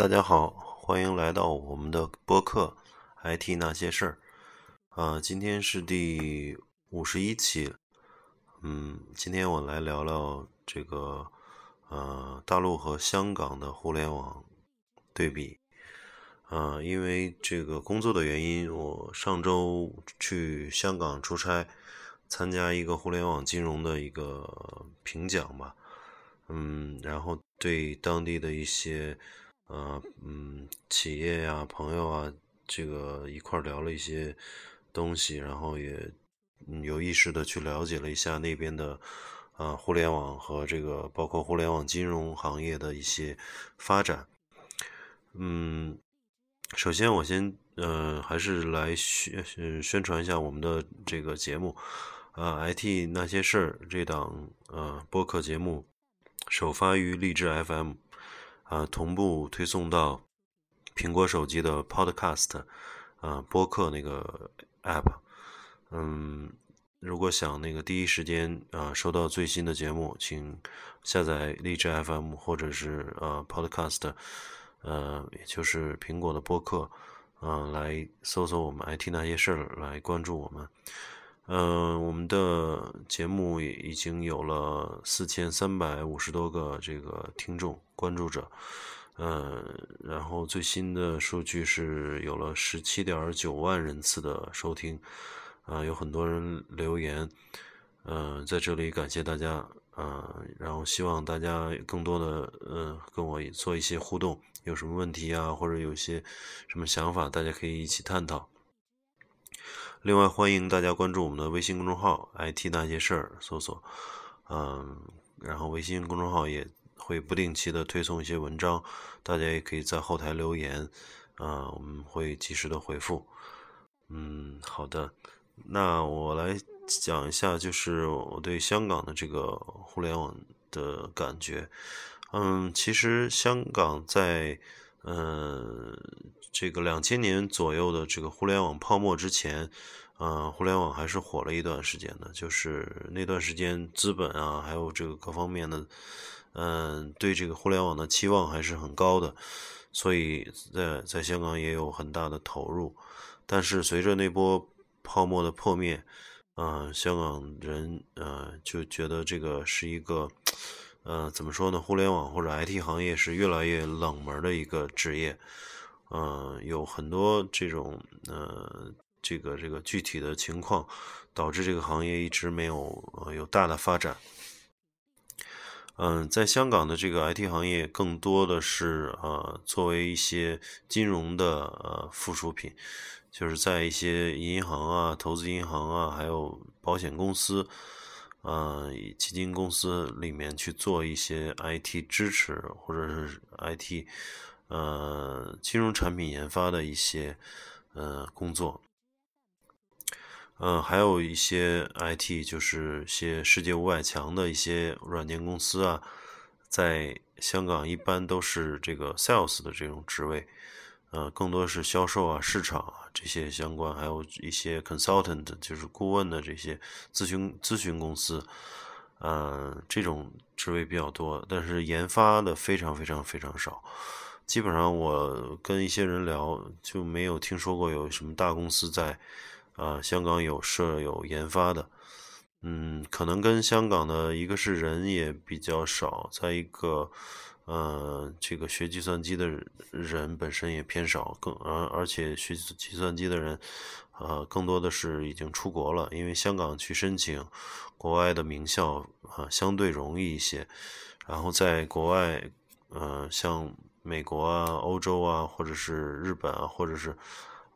大家好，欢迎来到我们的播客《IT 那些事儿》啊，今天是第五十一期。嗯，今天我来聊聊这个呃大陆和香港的互联网对比。啊，因为这个工作的原因，我上周去香港出差，参加一个互联网金融的一个评奖吧。嗯，然后对当地的一些。呃，嗯，企业呀，朋友啊，这个一块聊了一些东西，然后也有意识的去了解了一下那边的啊互联网和这个包括互联网金融行业的一些发展。嗯，首先我先呃还是来宣宣传一下我们的这个节目啊，IT 那些事儿这档呃播客节目首发于励志 FM。啊，同步推送到苹果手机的 Podcast，啊，播客那个 App。嗯，如果想那个第一时间啊收到最新的节目，请下载荔枝 FM 或者是呃 Podcast，呃，也就是苹果的播客，嗯，来搜索我们 IT 那些事儿，来关注我们。嗯，我们的节目已经有了四千三百五十多个这个听众关注者，嗯，然后最新的数据是有了十七点九万人次的收听，啊，有很多人留言，嗯，在这里感谢大家，啊，然后希望大家更多的嗯跟我做一些互动，有什么问题啊，或者有些什么想法，大家可以一起探讨。另外，欢迎大家关注我们的微信公众号 “IT 那些事儿”，搜索，嗯，然后微信公众号也会不定期的推送一些文章，大家也可以在后台留言，啊，我们会及时的回复。嗯，好的，那我来讲一下，就是我对香港的这个互联网的感觉。嗯，其实香港在，嗯。这个两千年左右的这个互联网泡沫之前，嗯，互联网还是火了一段时间的。就是那段时间，资本啊，还有这个各方面的，嗯，对这个互联网的期望还是很高的，所以在在香港也有很大的投入。但是随着那波泡沫的破灭，嗯，香港人呃就觉得这个是一个，呃，怎么说呢？互联网或者 IT 行业是越来越冷门的一个职业。嗯，有很多这种呃，这个这个具体的情况，导致这个行业一直没有有大的发展。嗯，在香港的这个 IT 行业，更多的是呃，作为一些金融的呃附属品，就是在一些银行啊、投资银行啊，还有保险公司，呃，基金公司里面去做一些 IT 支持或者是 IT。呃，金融产品研发的一些呃工作，呃，还有一些 IT，就是一些世界五百强的一些软件公司啊，在香港一般都是这个 sales 的这种职位，呃，更多是销售啊、市场啊这些相关，还有一些 consultant，就是顾问的这些咨询咨询公司，呃，这种职位比较多，但是研发的非常非常非常少。基本上我跟一些人聊，就没有听说过有什么大公司在，啊，香港有设有研发的，嗯，可能跟香港的一个是人也比较少，再一个，呃，这个学计算机的人本身也偏少，更而而且学计算机的人，呃，更多的是已经出国了，因为香港去申请国外的名校啊相对容易一些，然后在国外，呃，像。美国啊、欧洲啊，或者是日本啊，或者是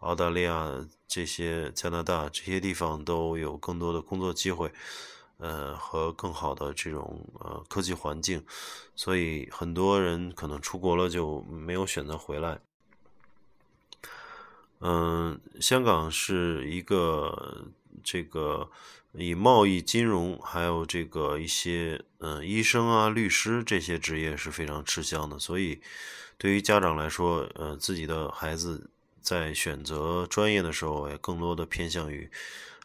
澳大利亚这些、加拿大这些地方都有更多的工作机会，呃，和更好的这种呃科技环境，所以很多人可能出国了就没有选择回来。嗯，香港是一个这个以贸易、金融，还有这个一些嗯医生啊、律师这些职业是非常吃香的，所以。对于家长来说，呃，自己的孩子在选择专业的时候，也更多的偏向于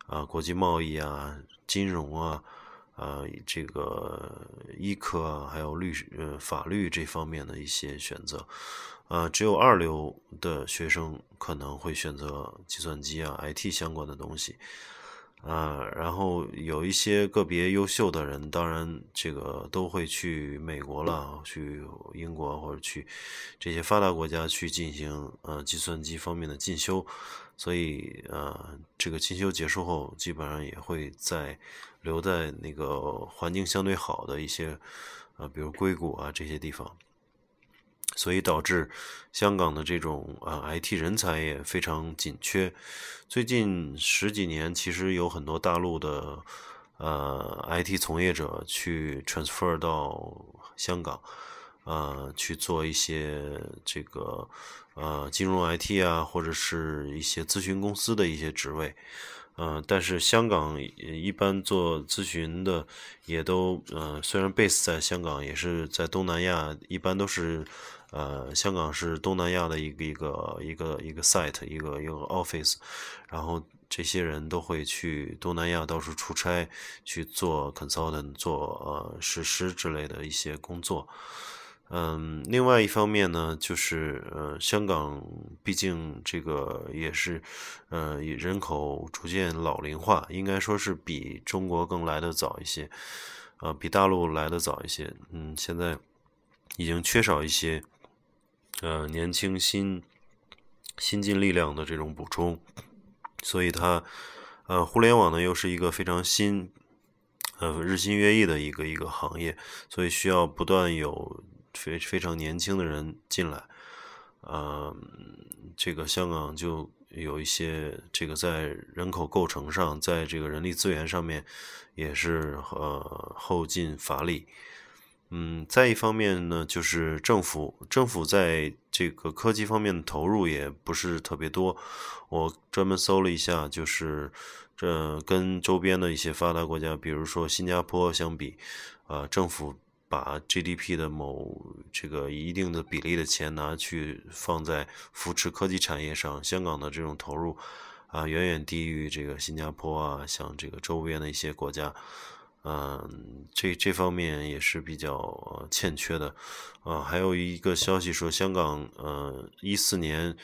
啊国际贸易啊、金融啊、啊这个医科啊，还有律呃法律这方面的一些选择。呃，只有二流的学生可能会选择计算机啊、IT 相关的东西。啊，然后有一些个别优秀的人，当然这个都会去美国了，去英国或者去这些发达国家去进行呃计算机方面的进修，所以呃这个进修结束后，基本上也会在留在那个环境相对好的一些呃比如硅谷啊这些地方。所以导致香港的这种啊 IT 人才也非常紧缺。最近十几年，其实有很多大陆的呃 IT 从业者去 transfer 到香港，呃去做一些这个呃金融 IT 啊，或者是一些咨询公司的一些职位。嗯，但是香港一般做咨询的也都呃，虽然 base 在香港，也是在东南亚，一般都是。呃，香港是东南亚的一个一个一个一个 site，一个一个 office，然后这些人都会去东南亚到处出差去做 consultant，做呃实施之类的一些工作。嗯，另外一方面呢，就是呃，香港毕竟这个也是呃人口逐渐老龄化，应该说是比中国更来的早一些，呃，比大陆来的早一些。嗯，现在已经缺少一些。呃，年轻新新进力量的这种补充，所以它呃，互联网呢又是一个非常新呃日新月异的一个一个行业，所以需要不断有非非常年轻的人进来。呃，这个香港就有一些这个在人口构成上，在这个人力资源上面也是呃后进乏力。嗯，再一方面呢，就是政府，政府在这个科技方面的投入也不是特别多。我专门搜了一下，就是这跟周边的一些发达国家，比如说新加坡相比，呃，政府把 GDP 的某这个一定的比例的钱拿去放在扶持科技产业上，香港的这种投入啊，远远低于这个新加坡啊，像这个周边的一些国家。嗯，这这方面也是比较欠缺的，啊，还有一个消息说，香港呃一四年，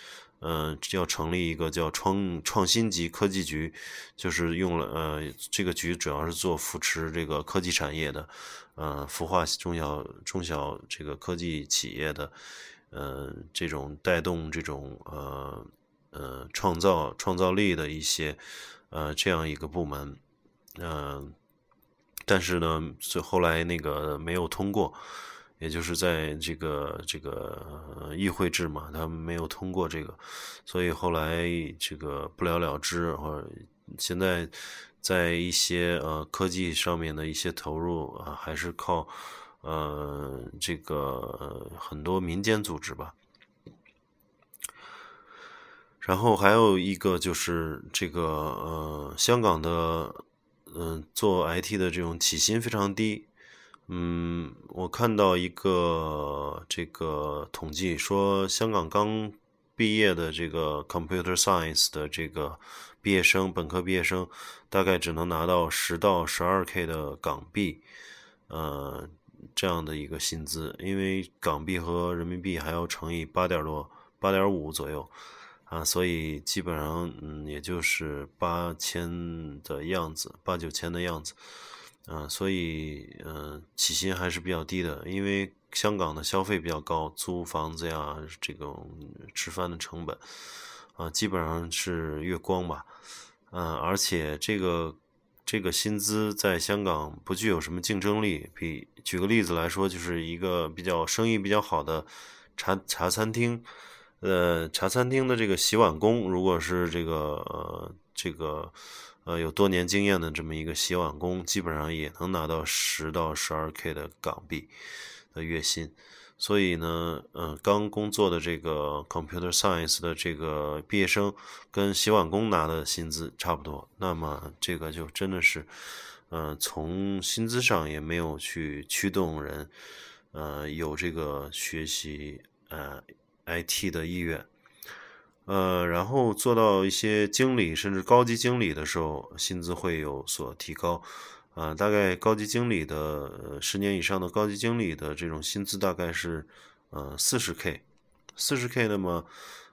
嗯呃要成立一个叫创创新级科技局，就是用了呃这个局主要是做扶持这个科技产业的，呃孵化中小中小这个科技企业的，呃这种带动这种呃呃创造创造力的一些呃这样一个部门，嗯。但是呢，最后来那个没有通过，也就是在这个这个议会制嘛，他没有通过这个，所以后来这个不了了之。或者现在在一些呃科技上面的一些投入啊，还是靠呃这个很多民间组织吧。然后还有一个就是这个呃香港的。嗯，做 IT 的这种起薪非常低。嗯，我看到一个这个统计说，香港刚毕业的这个 Computer Science 的这个毕业生，本科毕业生大概只能拿到十到十二 K 的港币，呃，这样的一个薪资，因为港币和人民币还要乘以八点多，八点五左右。啊，所以基本上，嗯，也就是八千的样子，八九千的样子，啊，所以，嗯，起薪还是比较低的，因为香港的消费比较高，租房子呀，这种吃饭的成本，啊，基本上是月光吧，嗯，而且这个这个薪资在香港不具有什么竞争力。比举个例子来说，就是一个比较生意比较好的茶茶餐厅。呃，茶餐厅的这个洗碗工，如果是这个这个呃有多年经验的这么一个洗碗工，基本上也能拿到十到十二 K 的港币的月薪。所以呢，呃，刚工作的这个 Computer Science 的这个毕业生，跟洗碗工拿的薪资差不多。那么这个就真的是，呃，从薪资上也没有去驱动人，呃，有这个学习，呃。IT 的意愿，呃，然后做到一些经理甚至高级经理的时候，薪资会有所提高，啊，大概高级经理的十年以上的高级经理的这种薪资大概是，呃，四十 K，四十 K 那么，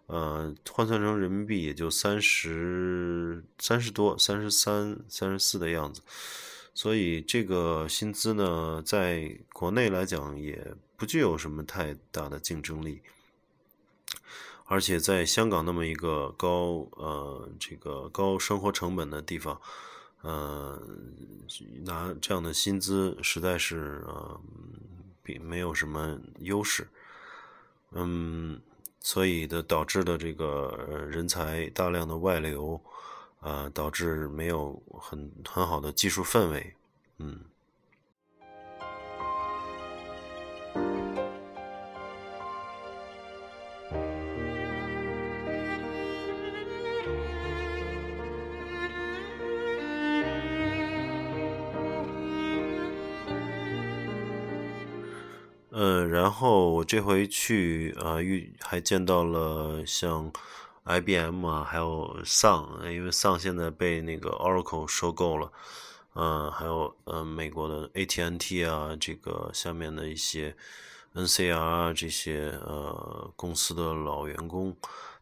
呃，换算成人民币也就三十三十多，三十三、三十四的样子。所以这个薪资呢，在国内来讲也不具有什么太大的竞争力。而且在香港那么一个高呃这个高生活成本的地方，呃，拿这样的薪资实在是呃并没有什么优势，嗯，所以的导致的这个人才大量的外流，啊，导致没有很很好的技术氛围，嗯。然后我这回去啊，遇还见到了像 IBM 啊，还有 Sun，因为 Sun 现在被那个 Oracle 收购了，嗯，还有呃美国的 AT&T 啊，这个下面的一些 NCR 这些呃公司的老员工，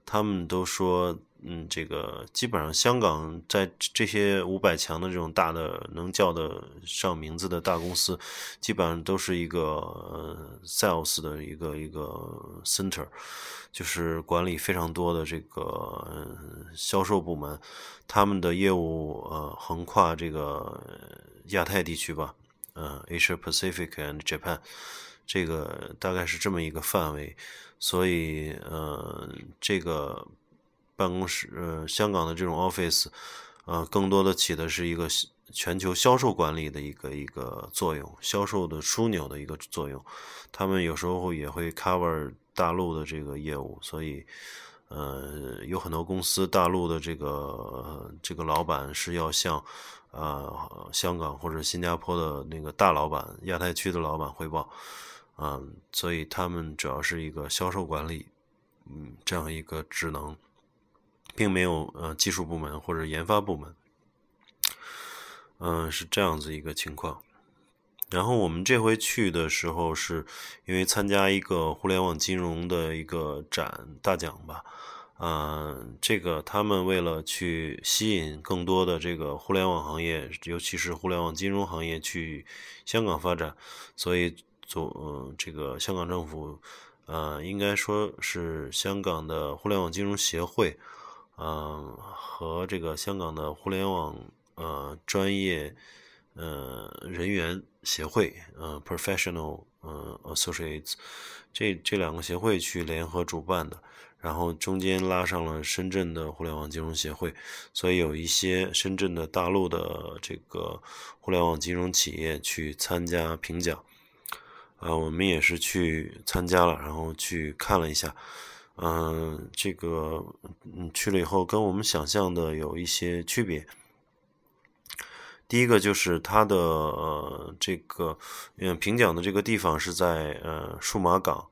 他们都说。嗯，这个基本上香港在这些五百强的这种大的能叫得上名字的大公司，基本上都是一个 sales 的一个一个 center，就是管理非常多的这个销售部门，他们的业务呃横跨这个亚太地区吧，呃 Asia Pacific and Japan，这个大概是这么一个范围，所以呃这个。办公室，呃，香港的这种 office，呃，更多的起的是一个全球销售管理的一个一个作用，销售的枢纽的一个作用。他们有时候也会 cover 大陆的这个业务，所以，呃，有很多公司大陆的这个这个老板是要向，呃，香港或者新加坡的那个大老板、亚太区的老板汇报，嗯，所以他们主要是一个销售管理，嗯，这样一个职能。并没有呃技术部门或者研发部门，嗯，是这样子一个情况。然后我们这回去的时候，是因为参加一个互联网金融的一个展大奖吧，嗯，这个他们为了去吸引更多的这个互联网行业，尤其是互联网金融行业去香港发展，所以做嗯这个香港政府，呃，应该说是香港的互联网金融协会。嗯，和这个香港的互联网呃专业呃人员协会呃 professional 呃 associates 这这两个协会去联合主办的，然后中间拉上了深圳的互联网金融协会，所以有一些深圳的大陆的这个互联网金融企业去参加评奖，啊，我们也是去参加了，然后去看了一下。嗯，这个嗯去了以后跟我们想象的有一些区别。第一个就是它的呃这个嗯评奖的这个地方是在呃数码港，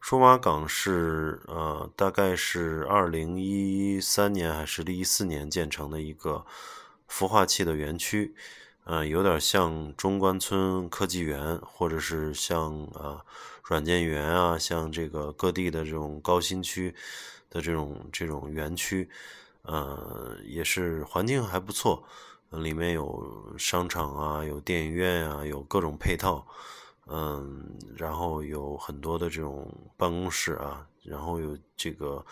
数码港是呃大概是二零一三年还是一四年建成的一个孵化器的园区，嗯有点像中关村科技园或者是像啊。软件园啊，像这个各地的这种高新区的这种这种园区，呃，也是环境还不错，里面有商场啊，有电影院啊，有各种配套，嗯，然后有很多的这种办公室啊，然后有这个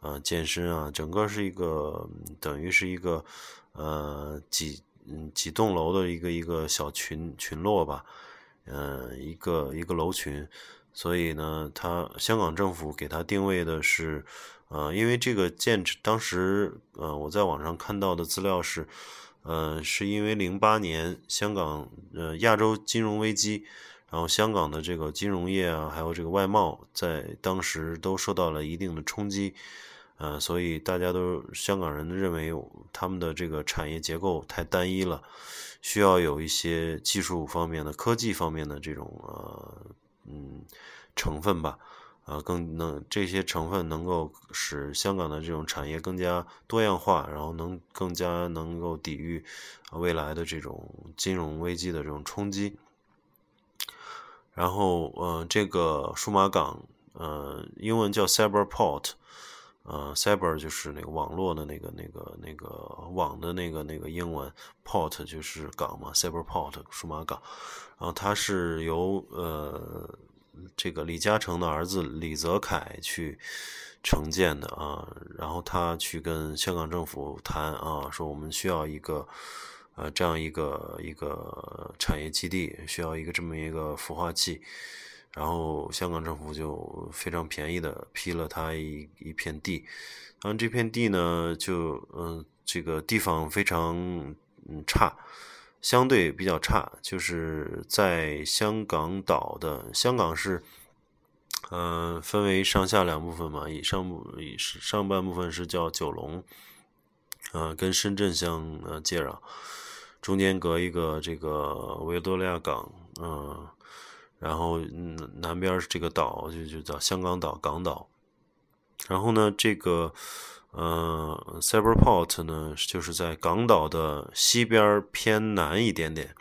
呃健身啊，整个是一个等于是一个呃几嗯几栋楼的一个一个小群群落吧，嗯，一个一个楼群。所以呢，他香港政府给他定位的是，呃，因为这个建当时，呃，我在网上看到的资料是，呃，是因为零八年香港呃亚洲金融危机，然后香港的这个金融业啊，还有这个外贸，在当时都受到了一定的冲击，呃，所以大家都香港人认为他们的这个产业结构太单一了，需要有一些技术方面的、科技方面的这种呃。嗯，成分吧，啊，更能这些成分能够使香港的这种产业更加多样化，然后能更加能够抵御未来的这种金融危机的这种冲击。然后，呃，这个数码港呃，英文叫 Cyberport，呃，Cyber 就是那个网络的那个、那个、那个网的那个、那个英文，Port 就是港嘛，Cyberport 数码港。然后它是由呃这个李嘉诚的儿子李泽楷去承建的啊，然后他去跟香港政府谈啊，说我们需要一个。呃，这样一个一个产业基地需要一个这么一个孵化器，然后香港政府就非常便宜的批了他一一片地，然后这片地呢，就嗯，这个地方非常嗯差，相对比较差，就是在香港岛的香港是，嗯，分为上下两部分嘛，以上部以上半部分是叫九龙，呃，跟深圳相呃接壤。中间隔一个这个维多利亚港，嗯，然后南边这个岛就就叫香港岛港岛，然后呢，这个呃，Cyberport 呢，就是在港岛的西边偏南一点点，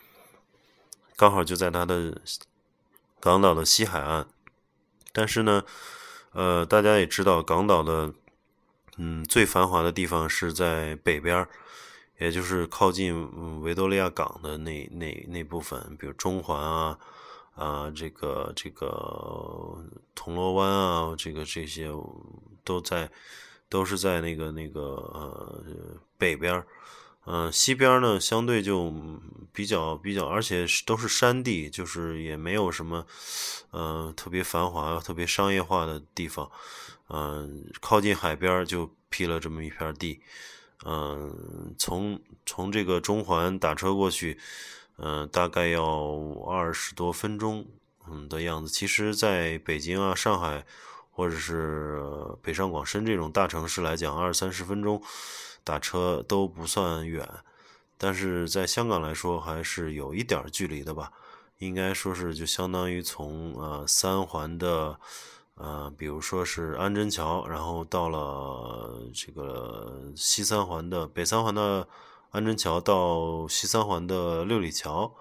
刚好就在它的港岛的西海岸，但是呢，呃，大家也知道，港岛的嗯最繁华的地方是在北边。也就是靠近维多利亚港的那那那部分，比如中环啊，啊，这个这个铜锣湾啊，这个这些都在，都是在那个那个呃北边嗯，西边呢相对就比较比较，而且都是山地，就是也没有什么，呃，特别繁华、特别商业化的地方，嗯，靠近海边就批了这么一片地。嗯，从从这个中环打车过去，嗯，大概要二十多分钟，嗯的样子。其实，在北京啊、上海或者是北上广深这种大城市来讲，二三十分钟打车都不算远。但是在香港来说，还是有一点距离的吧？应该说是就相当于从呃三环的。呃，比如说是安贞桥，然后到了这个西三环的北三环的安贞桥到西三环的六里桥，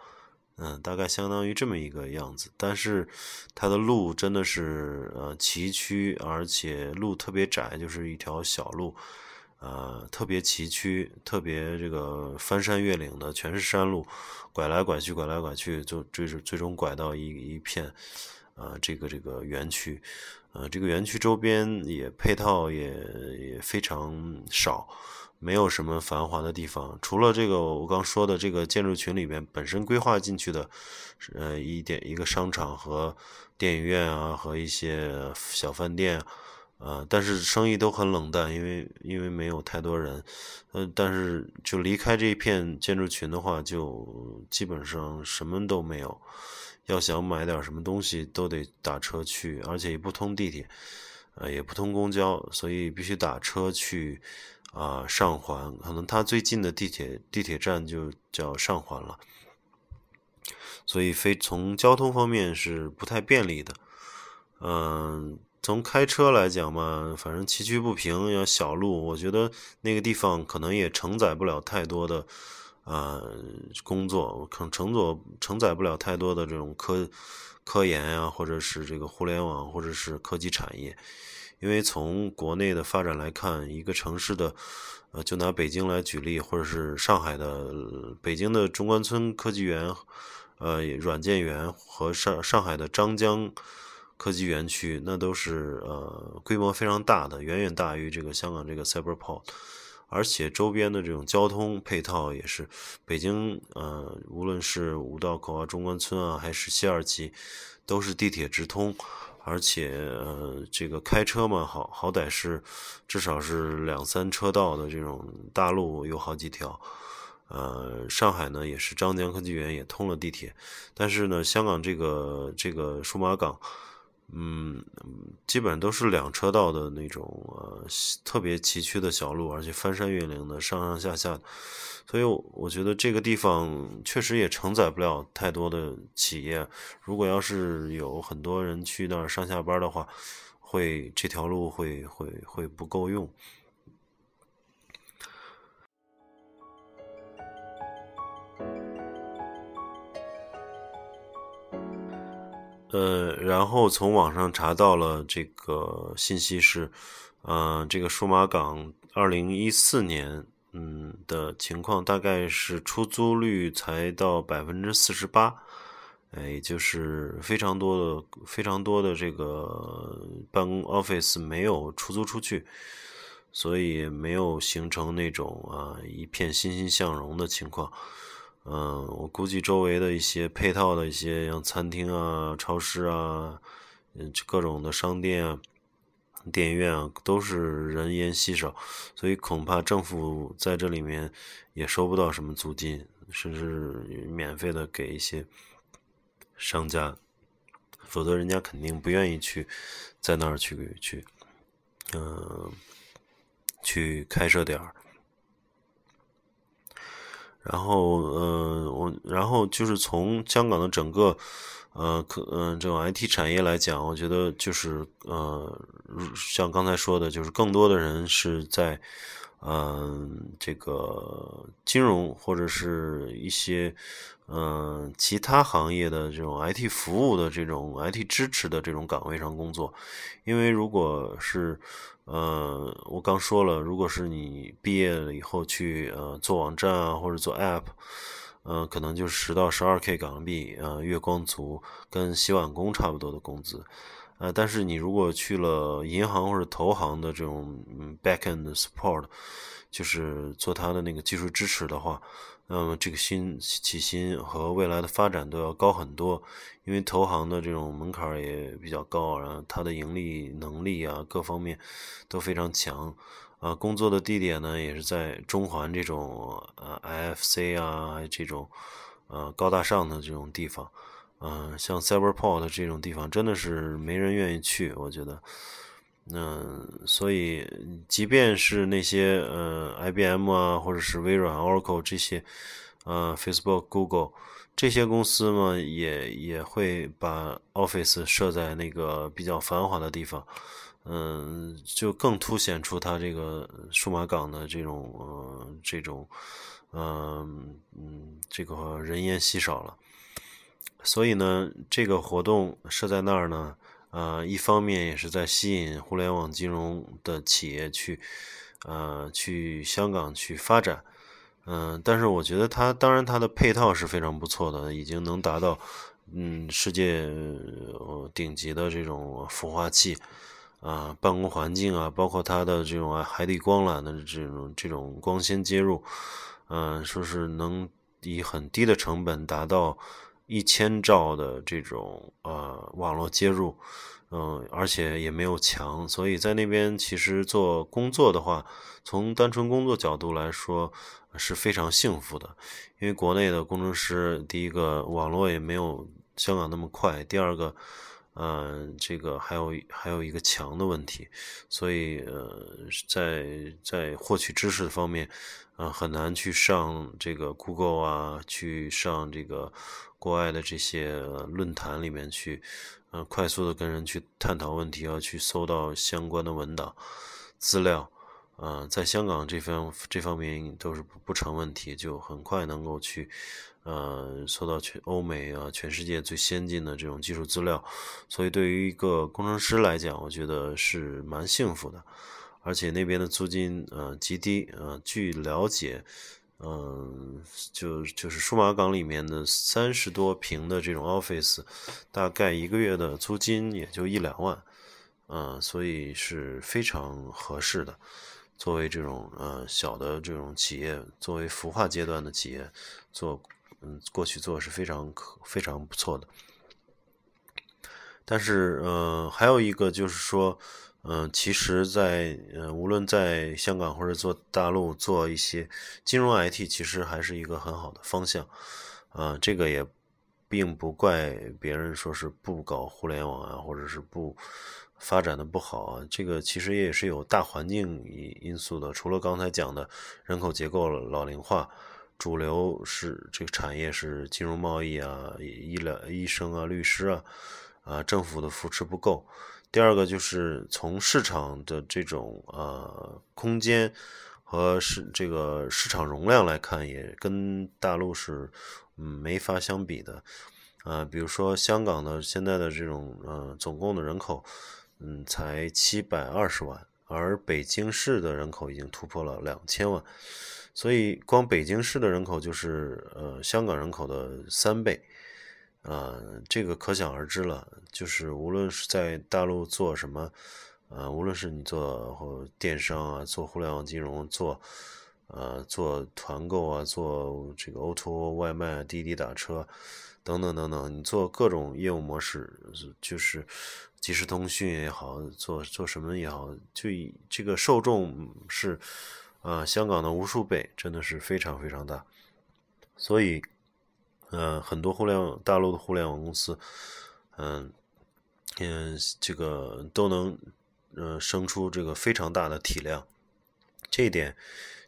嗯，大概相当于这么一个样子。但是它的路真的是呃崎岖，而且路特别窄，就是一条小路，呃，特别崎岖，特别这个翻山越岭的，全是山路，拐来拐去，拐来拐去，就最最终拐到一一片。呃，这个这个园区，呃，这个园区周边也配套也也非常少，没有什么繁华的地方。除了这个我刚说的这个建筑群里面本身规划进去的，呃，一点一个商场和电影院啊，和一些小饭店，呃，但是生意都很冷淡，因为因为没有太多人。呃，但是就离开这一片建筑群的话，就基本上什么都没有。要想买点什么东西，都得打车去，而且也不通地铁，呃，也不通公交，所以必须打车去啊上环。可能它最近的地铁地铁站就叫上环了，所以非从交通方面是不太便利的。嗯，从开车来讲嘛，反正崎岖不平，要小路，我觉得那个地方可能也承载不了太多的。呃，工作可能承载承载不了太多的这种科科研呀，或者是这个互联网，或者是科技产业。因为从国内的发展来看，一个城市的，呃，就拿北京来举例，或者是上海的北京的中关村科技园，呃，软件园和上上海的张江科技园区，那都是呃规模非常大的，远远大于这个香港这个 Cyberport。而且周边的这种交通配套也是，北京呃，无论是五道口啊、中关村啊，还是西二旗，都是地铁直通。而且呃，这个开车嘛，好好歹是至少是两三车道的这种大路有好几条。呃，上海呢也是张江科技园也通了地铁，但是呢，香港这个这个数码港。嗯，基本都是两车道的那种呃特别崎岖的小路，而且翻山越岭的上上下下，所以我觉得这个地方确实也承载不了太多的企业。如果要是有很多人去那儿上下班的话，会这条路会会会不够用。呃，然后从网上查到了这个信息是，呃，这个数码港二零一四年，嗯的情况大概是出租率才到百分之四十八，哎，也就是非常多的非常多的这个办公 office 没有出租出去，所以没有形成那种啊一片欣欣向荣的情况。嗯，我估计周围的一些配套的一些像餐厅啊、超市啊，嗯，各种的商店啊、电影院啊，都是人烟稀少，所以恐怕政府在这里面也收不到什么租金，甚至免费的给一些商家，否则人家肯定不愿意去在那儿去去，嗯，去开设点儿。然后，呃，我然后就是从香港的整个，呃，可，嗯，这种 IT 产业来讲，我觉得就是，呃，像刚才说的，就是更多的人是在，嗯，这个金融或者是一些，嗯，其他行业的这种 IT 服务的这种 IT 支持的这种岗位上工作，因为如果是。呃，我刚说了，如果是你毕业了以后去呃做网站啊，或者做 App，呃，可能就是十到十二 K 港币，呃，月光族跟洗碗工差不多的工资，呃，但是你如果去了银行或者投行的这种 backend support，就是做他的那个技术支持的话。那么这个薪起薪和未来的发展都要高很多，因为投行的这种门槛也比较高，然后它的盈利能力啊各方面都非常强，啊，工作的地点呢也是在中环这种呃 IFC 啊这种呃高大上的这种地方，嗯，像 Cyberport 这种地方真的是没人愿意去，我觉得。嗯，所以即便是那些呃，IBM 啊，或者是微软、Oracle 这些，呃，Facebook、Google 这些公司嘛，也也会把 Office 设在那个比较繁华的地方，嗯，就更凸显出它这个数码港的这种呃这种，嗯嗯，这个人烟稀少了。所以呢，这个活动设在那儿呢。呃，一方面也是在吸引互联网金融的企业去，呃，去香港去发展，嗯，但是我觉得它当然它的配套是非常不错的，已经能达到嗯世界顶级的这种孵化器啊，办公环境啊，包括它的这种海底光缆的这种这种光纤接入，嗯，说是能以很低的成本达到。一千兆的这种呃网络接入，嗯，而且也没有墙，所以在那边其实做工作的话，从单纯工作角度来说是非常幸福的。因为国内的工程师，第一个网络也没有香港那么快，第二个，嗯，这个还有还有一个墙的问题，所以呃，在在获取知识方面，呃，很难去上这个 Google 啊，去上这个。国外的这些论坛里面去，呃，快速的跟人去探讨问题，要去搜到相关的文档资料，呃，在香港这方这方面都是不成问题，就很快能够去，呃，搜到全欧美啊，全世界最先进的这种技术资料，所以对于一个工程师来讲，我觉得是蛮幸福的，而且那边的租金呃极低，呃，据了解。嗯，就就是数码港里面的三十多平的这种 office，大概一个月的租金也就一两万，嗯，所以是非常合适的。作为这种呃小的这种企业，作为孵化阶段的企业做，嗯，过去做是非常可非常不错的。但是，呃，还有一个就是说。嗯，其实，在呃，无论在香港或者做大陆做一些金融 IT，其实还是一个很好的方向。啊，这个也并不怪别人说是不搞互联网啊，或者是不发展的不好啊。这个其实也是有大环境因因素的。除了刚才讲的人口结构老龄化，主流是这个产业是金融贸易啊、医疗医生啊、律师啊，啊，政府的扶持不够。第二个就是从市场的这种呃空间和市这个市场容量来看，也跟大陆是嗯没法相比的。啊，比如说香港的现在的这种呃总共的人口，嗯，才七百二十万，而北京市的人口已经突破了两千万，所以光北京市的人口就是呃香港人口的三倍，啊，这个可想而知了。就是无论是在大陆做什么，呃，无论是你做或电商啊，做互联网金融，做呃做团购啊，做这个 O2O 外卖、滴滴打车。等等等等，你做各种业务模式，就是即时通讯也好，做做什么也好，就以这个受众是啊香港的无数倍，真的是非常非常大。所以，呃，很多互联网大陆的互联网公司，嗯嗯，这个都能呃生出这个非常大的体量，这一点。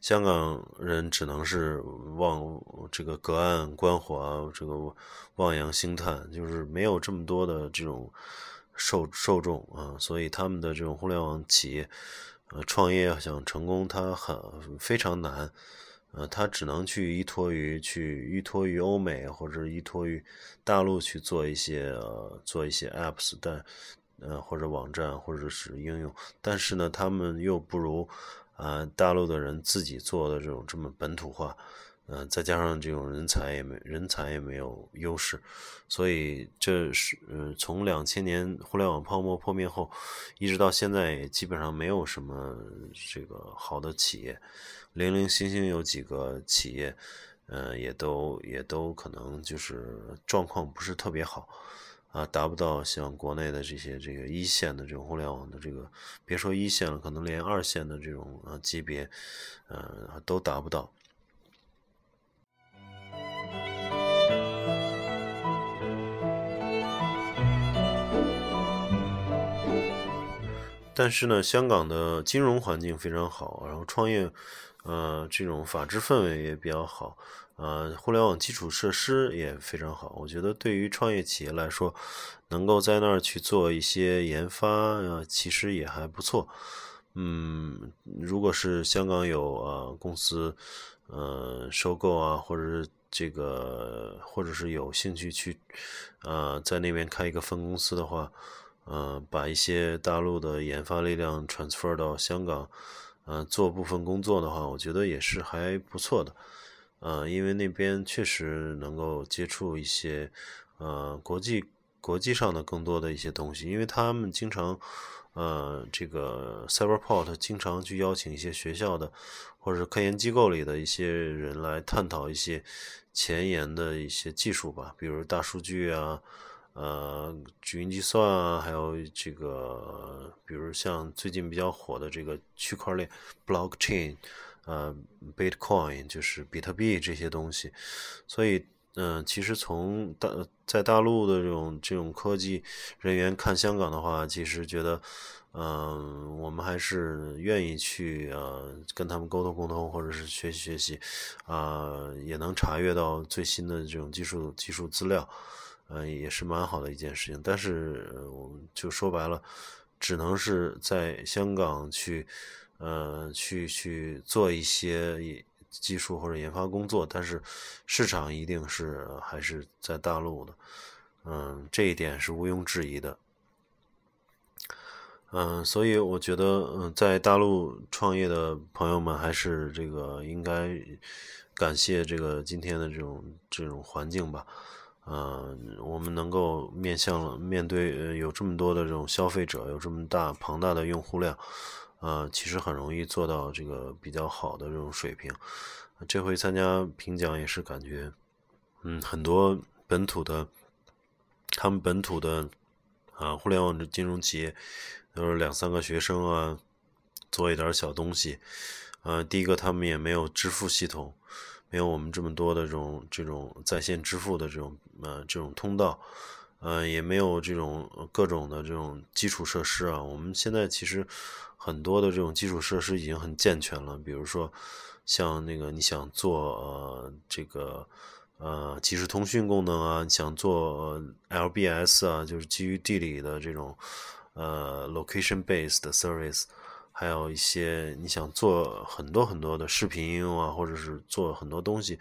香港人只能是望这个隔岸观火，这个望洋兴叹，就是没有这么多的这种受受众啊，所以他们的这种互联网企业，呃，创业想成功，它很非常难，呃，他只能去依托于去依托于欧美或者依托于大陆去做一些呃做一些 apps，但呃或者网站或者是应用，但是呢，他们又不如。啊，大陆的人自己做的这种这么本土化，嗯，再加上这种人才也没人才也没有优势，所以这是嗯，从两千年互联网泡沫破灭后，一直到现在也基本上没有什么这个好的企业，零零星星有几个企业，嗯，也都也都可能就是状况不是特别好。啊，达不到像国内的这些这个一线的这种互联网的这个，别说一线了，可能连二线的这种啊级别，呃，都达不到。但是呢，香港的金融环境非常好，然后创业，呃，这种法治氛围也比较好。呃，互联网基础设施也非常好，我觉得对于创业企业来说，能够在那儿去做一些研发啊，其实也还不错。嗯，如果是香港有呃公司，呃，收购啊，或者是这个，或者是有兴趣去，呃，在那边开一个分公司的话，呃，把一些大陆的研发力量 transfer 到香港，呃，做部分工作的话，我觉得也是还不错的。呃，因为那边确实能够接触一些，呃，国际国际上的更多的一些东西，因为他们经常，呃，这个 Cyberport 经常去邀请一些学校的或者是科研机构里的一些人来探讨一些前沿的一些技术吧，比如大数据啊，呃，云计算啊，还有这个，比如像最近比较火的这个区块链 Blockchain。呃，Bitcoin 就是比特币这些东西，所以，嗯，其实从大在大陆的这种这种科技人员看香港的话，其实觉得，嗯，我们还是愿意去呃跟他们沟通沟通，或者是学习学习，啊，也能查阅到最新的这种技术技术资料，呃，也是蛮好的一件事情。但是，我们就说白了，只能是在香港去。呃，去去做一些技术或者研发工作，但是市场一定是还是在大陆的，嗯，这一点是毋庸置疑的。嗯，所以我觉得，嗯，在大陆创业的朋友们还是这个应该感谢这个今天的这种这种环境吧。嗯，我们能够面向面对呃有这么多的这种消费者，有这么大庞大的用户量。呃，其实很容易做到这个比较好的这种水平。这回参加评奖也是感觉，嗯，很多本土的，他们本土的啊，互联网的金融企业都是两三个学生啊，做一点小东西。呃，第一个他们也没有支付系统，没有我们这么多的这种这种在线支付的这种呃这种通道。呃，也没有这种各种的这种基础设施啊。我们现在其实很多的这种基础设施已经很健全了，比如说像那个你想做呃这个呃即时通讯功能啊，你想做 LBS 啊，就是基于地理的这种呃 location based service 还有一些你想做很多很多的视频应用啊，或者是做很多东西，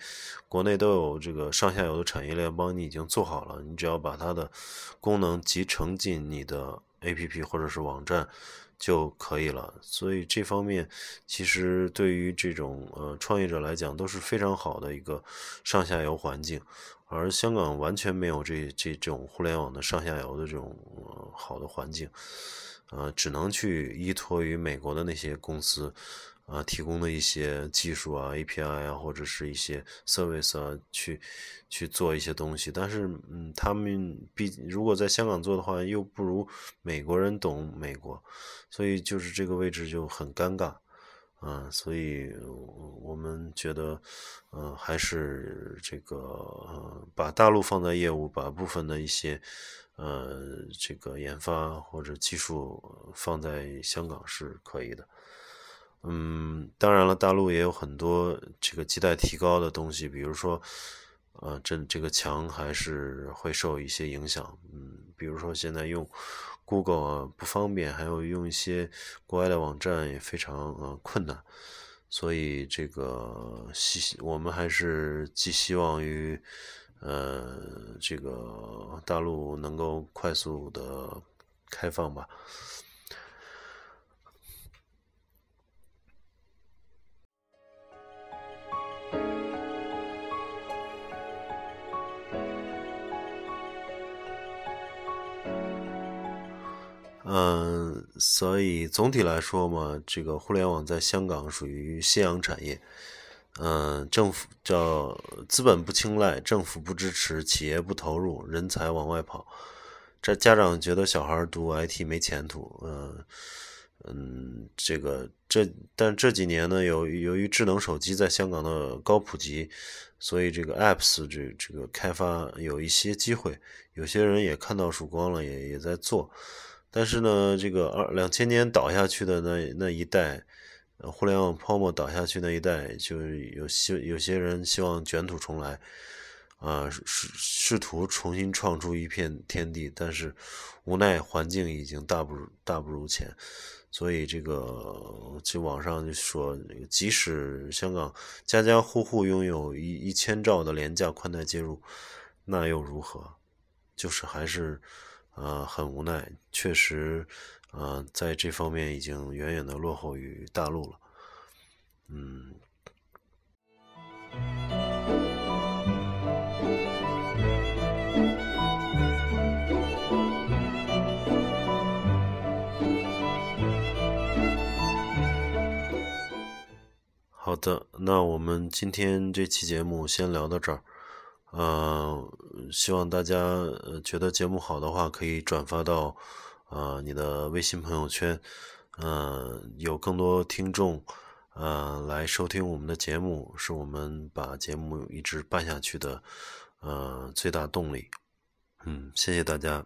国内都有这个上下游的产业链帮你已经做好了，你只要把它的功能集成进你的 APP 或者是网站就可以了。所以这方面其实对于这种呃创业者来讲都是非常好的一个上下游环境，而香港完全没有这这种互联网的上下游的这种好的环境。呃，只能去依托于美国的那些公司，啊，提供的一些技术啊、API 啊，或者是一些 service 啊，去去做一些东西。但是，嗯，他们毕如果在香港做的话，又不如美国人懂美国，所以就是这个位置就很尴尬，啊，所以我们觉得，呃，还是这个把大陆放在业务，把部分的一些。呃，这个研发或者技术放在香港是可以的。嗯，当然了，大陆也有很多这个亟待提高的东西，比如说，呃，这这个墙还是会受一些影响。嗯，比如说现在用 Google 啊不方便，还有用一些国外的网站也非常呃困难。所以这个希我们还是寄希望于。呃，这个大陆能够快速的开放吧。嗯，所以总体来说嘛，这个互联网在香港属于夕阳产业。嗯，政府叫资本不青睐，政府不支持，企业不投入，人才往外跑。这家长觉得小孩读 IT 没前途。嗯嗯，这个这但这几年呢，由由于智能手机在香港的高普及，所以这个 apps 这这个开发有一些机会，有些人也看到曙光了，也也在做。但是呢，这个二两千年倒下去的那那一代。互联网泡沫倒下去那一代，就有希有些人希望卷土重来，啊，试试图重新创出一片天地，但是无奈环境已经大不如大不如前，所以这个就网上就说，即使香港家家户户拥有一一千兆的廉价宽带接入，那又如何？就是还是啊很无奈，确实。啊，在这方面已经远远的落后于大陆了。嗯，好的，那我们今天这期节目先聊到这儿。嗯，希望大家觉得节目好的话，可以转发到。呃，你的微信朋友圈，呃，有更多听众，呃，来收听我们的节目，是我们把节目一直办下去的，呃，最大动力。嗯，谢谢大家，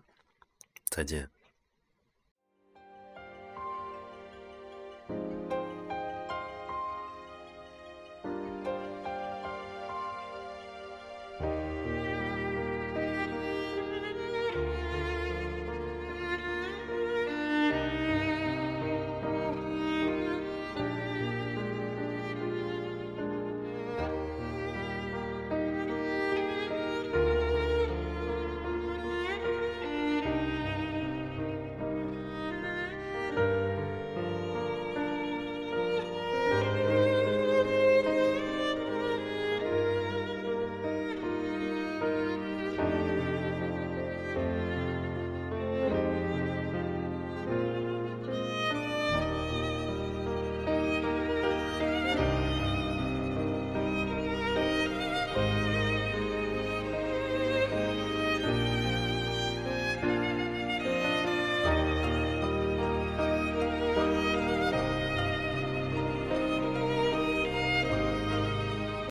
再见。